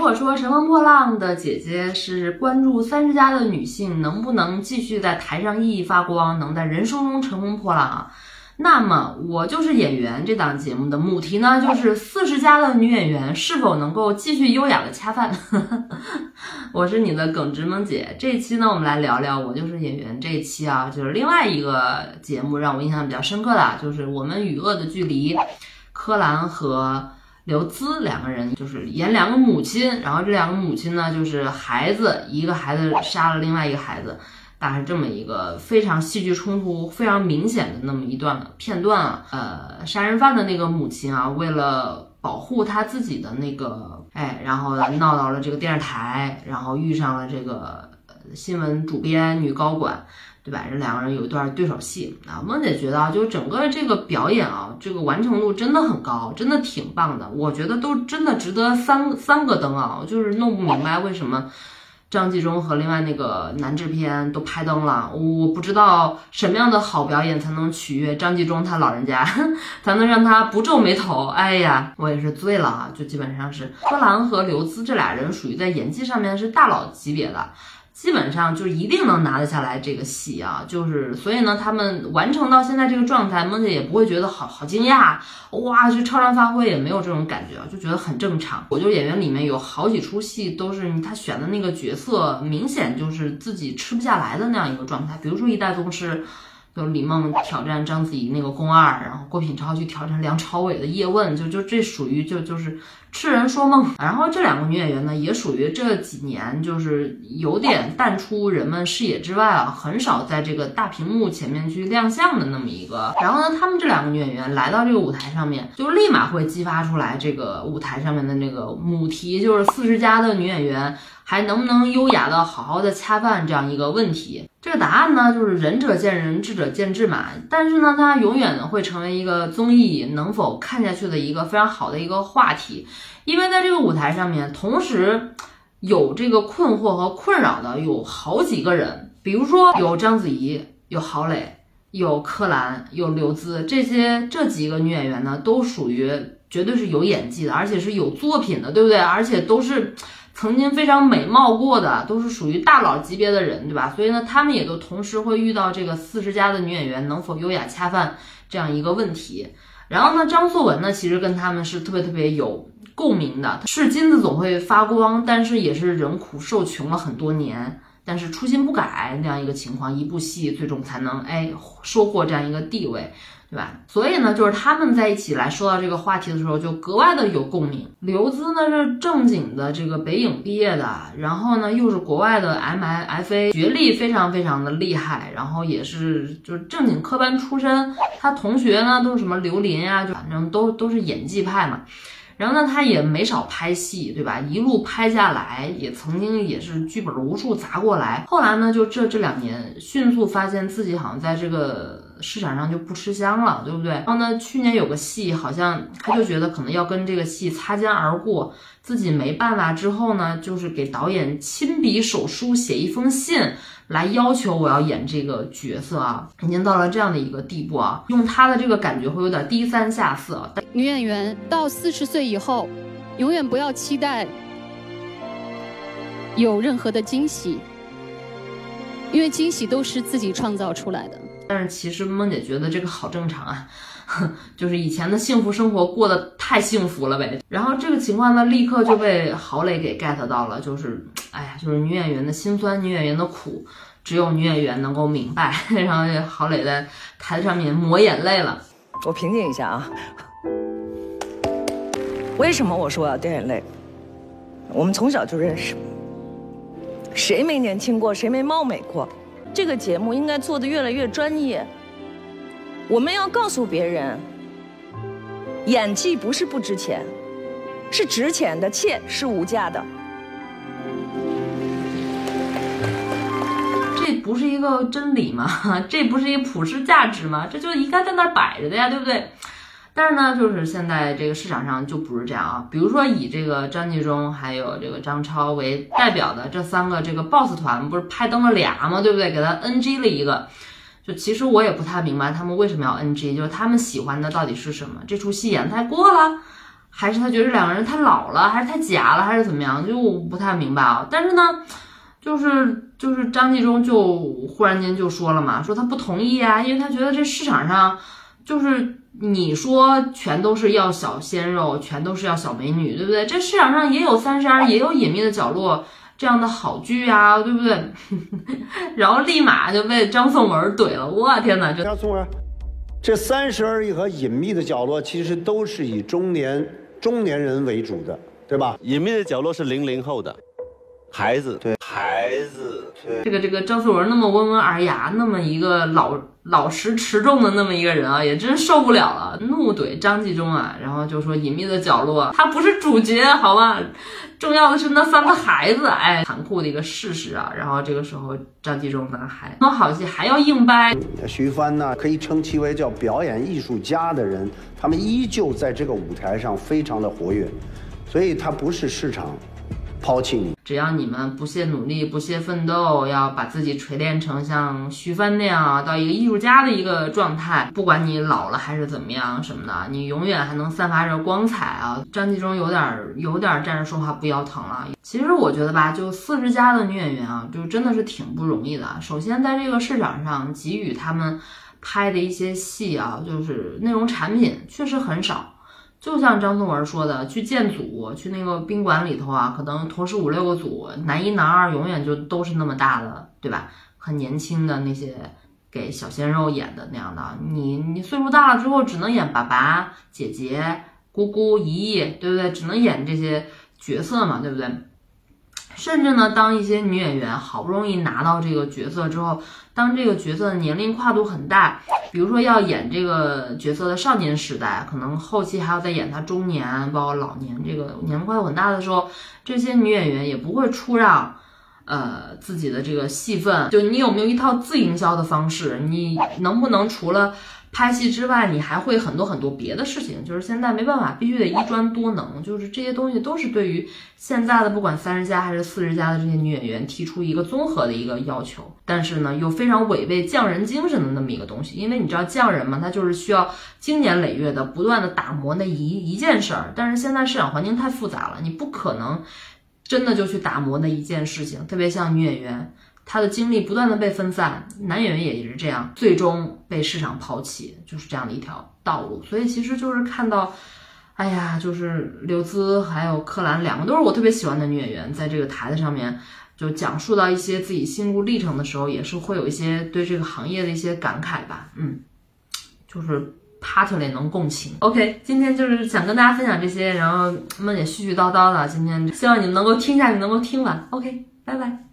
如果说《乘风破浪的姐姐》是关注三十加的女性能不能继续在台上熠熠发光，能在人生中乘风破浪啊，那么我就是演员这档节目的母题呢，就是四十加的女演员是否能够继续优雅的恰饭。我是你的耿直萌姐，这一期呢，我们来聊聊《我就是演员》这一期啊，就是另外一个节目让我印象比较深刻的，就是《我们与恶的距离》，柯蓝和。刘孜两个人就是演两个母亲，然后这两个母亲呢，就是孩子一个孩子杀了另外一个孩子，大概是这么一个非常戏剧冲突非常明显的那么一段片段啊。呃，杀人犯的那个母亲啊，为了保护他自己的那个，哎，然后闹到了这个电视台，然后遇上了这个新闻主编女高管。对吧？这两个人有一段对手戏啊。孟姐觉得啊，就整个这个表演啊，这个完成度真的很高，真的挺棒的。我觉得都真的值得三三个灯啊。就是弄不明白为什么张纪中和另外那个男制片都拍灯了。我不知道什么样的好表演才能取悦张纪中他老人家，才能让他不皱眉头。哎呀，我也是醉了啊！就基本上是柯蓝和刘孜这俩人属于在演技上面是大佬级别的。基本上就一定能拿得下来这个戏啊，就是所以呢，他们完成到现在这个状态，梦姐也不会觉得好好惊讶，哇，就超常发挥也没有这种感觉，就觉得很正常。我就演员里面有好几出戏都是他选的那个角色，明显就是自己吃不下来的那样一个状态，比如说《一代宗师》。就李梦挑战章子怡那个宫二，然后郭品超去挑战梁朝伟的叶问，就就这属于就就是痴人说梦。然后这两个女演员呢，也属于这几年就是有点淡出人们视野之外啊，很少在这个大屏幕前面去亮相的那么一个。然后呢，她们这两个女演员来到这个舞台上面，就立马会激发出来这个舞台上面的那个母题，就是四十加的女演员。还能不能优雅的好好的恰饭这样一个问题？这个答案呢，就是仁者见仁，智者见智嘛。但是呢，它永远会成为一个综艺能否看下去的一个非常好的一个话题。因为在这个舞台上面，同时有这个困惑和困扰的有好几个人，比如说有章子怡，有郝蕾，有柯蓝，有刘孜，这些这几个女演员呢，都属于绝对是有演技的，而且是有作品的，对不对？而且都是。曾经非常美貌过的，都是属于大佬级别的人，对吧？所以呢，他们也都同时会遇到这个四十加的女演员能否优雅恰饭这样一个问题。然后呢，张颂文呢，其实跟他们是特别特别有共鸣的，是金子总会发光，但是也是人苦受穷了很多年，但是初心不改那样一个情况，一部戏最终才能哎收获这样一个地位。对吧？所以呢，就是他们在一起来说到这个话题的时候，就格外的有共鸣。刘孜呢是正经的这个北影毕业的，然后呢又是国外的 M I F A，学历非常非常的厉害，然后也是就是正经科班出身。他同学呢都是什么刘琳啊，就反正都都是演技派嘛。然后呢，他也没少拍戏，对吧？一路拍下来，也曾经也是剧本无数砸过来。后来呢，就这这两年，迅速发现自己好像在这个市场上就不吃香了，对不对？然后呢，去年有个戏，好像他就觉得可能要跟这个戏擦肩而过，自己没办法。之后呢，就是给导演亲笔手书写一封信。来要求我要演这个角色啊，已经到了这样的一个地步啊，用他的这个感觉会有点低三下四。女演员到四十岁以后，永远不要期待有任何的惊喜，因为惊喜都是自己创造出来的。但是其实梦姐觉得这个好正常啊。就是以前的幸福生活过得太幸福了呗，然后这个情况呢，立刻就被郝蕾给 get 到了，就是，哎呀，就是女演员的辛酸，女演员的苦，只有女演员能够明白。然后郝蕾在台子上面抹眼泪了。我平静一下啊，为什么我说我要掉眼泪？我们从小就认识，谁没年轻过，谁没貌美过？这个节目应该做的越来越专业。我们要告诉别人，演技不是不值钱，是值钱的，且是无价的。这不是一个真理吗？这不是一个普世价值吗？这就应该在那儿摆着的呀，对不对？但是呢，就是现在这个市场上就不是这样啊。比如说以这个张纪中还有这个张超为代表的这三个这个 boss 团，不是拍登了俩吗？对不对？给他 NG 了一个。就其实我也不太明白他们为什么要 NG，就是他们喜欢的到底是什么？这出戏演太过了，还是他觉得这两个人太老了，还是太假了，还是怎么样？就不太明白啊。但是呢，就是就是张纪中就忽然间就说了嘛，说他不同意啊，因为他觉得这市场上就是你说全都是要小鲜肉，全都是要小美女，对不对？这市场上也有三十二，也有隐秘的角落这样的好剧啊，对不对？然后立马就被张颂文怼了，我天哪！就张颂文，这三十而已和隐秘的角落其实都是以中年中年人为主的，对吧？隐秘的角落是零零后的孩子，对孩子，对。这个这个张颂文那么温文尔雅，那么一个老老实持重的那么一个人啊，也真受不了了，怒怼张纪中啊，然后就说隐秘的角落他不是主角，好吧？重要的是那三个孩子，哎，残酷的一个事实啊。然后这个时候张纪中呢还那么好戏还要硬掰，徐帆呢可以称其为叫表演艺术家的人，他们依旧在这个舞台上非常的活跃，所以他不是市场抛弃你。只要你们不懈努力、不懈奋斗，要把自己锤炼成像徐帆那样，到一个艺术家的一个状态，不管你老了还是怎么样什么的，你永远还能散发着光彩啊！张纪中有点儿有点站着说话不腰疼了。其实我觉得吧，就四十加的女演员啊，就真的是挺不容易的。首先在这个市场上给予他们拍的一些戏啊，就是内容产品确实很少。就像张颂文说的，去建组，去那个宾馆里头啊，可能同时五六个组，男一男二永远就都是那么大的，对吧？很年轻的那些给小鲜肉演的那样的，你你岁数大了之后，只能演爸爸、姐姐、姑姑、姨姨，对不对？只能演这些角色嘛，对不对？甚至呢，当一些女演员好不容易拿到这个角色之后，当这个角色的年龄跨度很大，比如说要演这个角色的少年时代，可能后期还要再演他中年，包括老年，这个年龄跨度很大的时候，这些女演员也不会出让，呃，自己的这个戏份。就你有没有一套自营销的方式？你能不能除了拍戏之外，你还会很多很多别的事情，就是现在没办法，必须得一专多能，就是这些东西都是对于现在的不管三十加还是四十加的这些女演员提出一个综合的一个要求，但是呢又非常违背匠人精神的那么一个东西，因为你知道匠人嘛，他就是需要经年累月的不断的打磨那一一件事儿，但是现在市场环境太复杂了，你不可能真的就去打磨那一件事情，特别像女演员。他的精力不断的被分散，男演员也是这样，最终被市场抛弃，就是这样的一条道路。所以其实就是看到，哎呀，就是刘孜还有柯蓝两个都是我特别喜欢的女演员，在这个台子上面就讲述到一些自己心路历程的时候，也是会有一些对这个行业的一些感慨吧。嗯，就是 partly 能共情。OK，今天就是想跟大家分享这些，然后梦姐絮絮叨叨的，今天希望你们能够听下去，能够听完。OK，拜拜。